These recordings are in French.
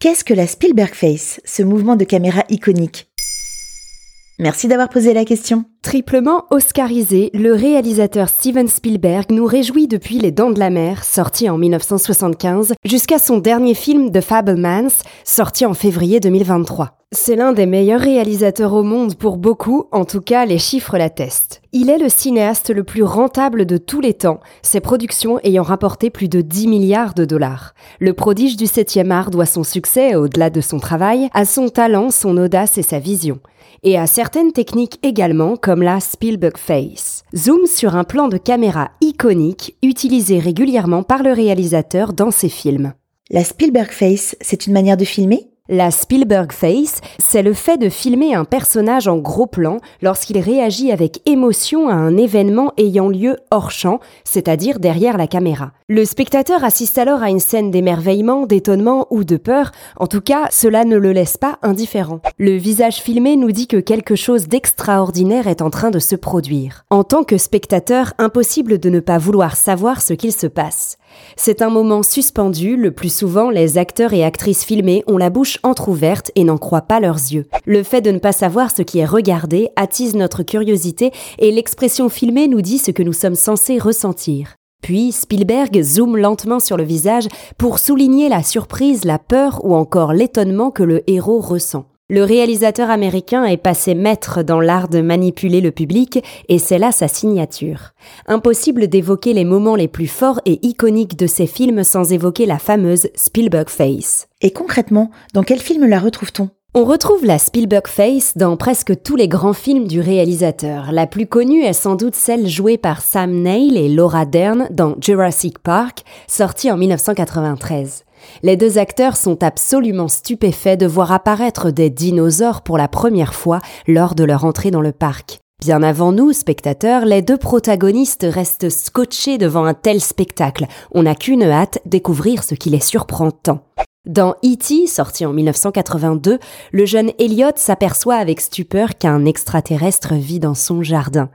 Qu'est-ce que la Spielberg Face, ce mouvement de caméra iconique? Merci d'avoir posé la question. Triplement oscarisé, le réalisateur Steven Spielberg nous réjouit depuis Les Dents de la Mer, sorti en 1975, jusqu'à son dernier film The Fablemans, sorti en février 2023. C'est l'un des meilleurs réalisateurs au monde pour beaucoup, en tout cas les chiffres l'attestent. Il est le cinéaste le plus rentable de tous les temps, ses productions ayant rapporté plus de 10 milliards de dollars. Le prodige du 7e art doit son succès, au-delà de son travail, à son talent, son audace et sa vision. Et à certaines techniques également, comme la Spielberg Face. Zoom sur un plan de caméra iconique utilisé régulièrement par le réalisateur dans ses films. La Spielberg Face, c'est une manière de filmer? La Spielberg Face, c'est le fait de filmer un personnage en gros plan lorsqu'il réagit avec émotion à un événement ayant lieu hors champ, c'est-à-dire derrière la caméra. Le spectateur assiste alors à une scène d'émerveillement, d'étonnement ou de peur, en tout cas cela ne le laisse pas indifférent. Le visage filmé nous dit que quelque chose d'extraordinaire est en train de se produire. En tant que spectateur, impossible de ne pas vouloir savoir ce qu'il se passe. C'est un moment suspendu, le plus souvent les acteurs et actrices filmés ont la bouche entr'ouverte et n'en croient pas leurs yeux. Le fait de ne pas savoir ce qui est regardé attise notre curiosité et l'expression filmée nous dit ce que nous sommes censés ressentir. Puis Spielberg zoome lentement sur le visage pour souligner la surprise, la peur ou encore l'étonnement que le héros ressent. Le réalisateur américain est passé maître dans l'art de manipuler le public et c'est là sa signature. Impossible d'évoquer les moments les plus forts et iconiques de ses films sans évoquer la fameuse Spielberg Face. Et concrètement, dans quel film la retrouve-t-on? On retrouve la Spielberg Face dans presque tous les grands films du réalisateur. La plus connue est sans doute celle jouée par Sam Neill et Laura Dern dans Jurassic Park, sortie en 1993. Les deux acteurs sont absolument stupéfaits de voir apparaître des dinosaures pour la première fois lors de leur entrée dans le parc. Bien avant nous, spectateurs, les deux protagonistes restent scotchés devant un tel spectacle. On n'a qu'une hâte, découvrir ce qui les surprend tant. Dans E.T., sorti en 1982, le jeune Elliot s'aperçoit avec stupeur qu'un extraterrestre vit dans son jardin.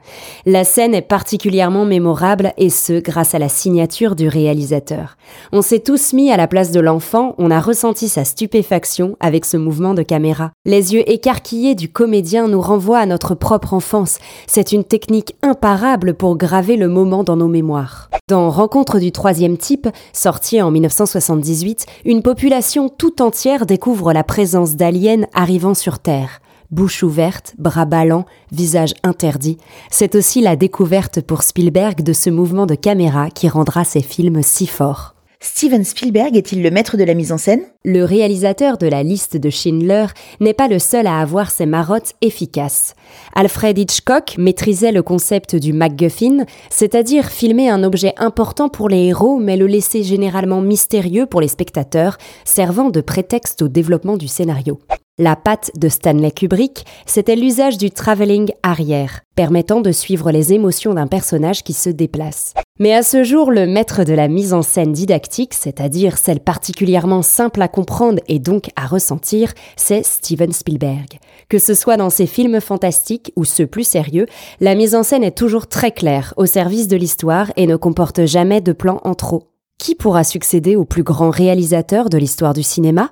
La scène est particulièrement mémorable et ce, grâce à la signature du réalisateur. On s'est tous mis à la place de l'enfant, on a ressenti sa stupéfaction avec ce mouvement de caméra. Les yeux écarquillés du comédien nous renvoient à notre propre enfance. C'est une technique imparable pour graver le moment dans nos mémoires. Dans Rencontre du troisième type, sorti en 1978, une population tout entière découvre la présence d'aliens arrivant sur Terre. Bouche ouverte, bras ballants, visage interdit. C'est aussi la découverte pour Spielberg de ce mouvement de caméra qui rendra ses films si forts. Steven Spielberg est-il le maître de la mise en scène? Le réalisateur de la liste de Schindler n'est pas le seul à avoir ses marottes efficaces. Alfred Hitchcock maîtrisait le concept du MacGuffin, c'est-à-dire filmer un objet important pour les héros mais le laisser généralement mystérieux pour les spectateurs, servant de prétexte au développement du scénario. La patte de Stanley Kubrick, c'était l'usage du travelling arrière, permettant de suivre les émotions d'un personnage qui se déplace. Mais à ce jour, le maître de la mise en scène didactique, c'est-à-dire celle particulièrement simple à comprendre et donc à ressentir, c'est Steven Spielberg. Que ce soit dans ses films fantastiques ou ceux plus sérieux, la mise en scène est toujours très claire, au service de l'histoire et ne comporte jamais de plans en trop. Qui pourra succéder au plus grand réalisateur de l'histoire du cinéma?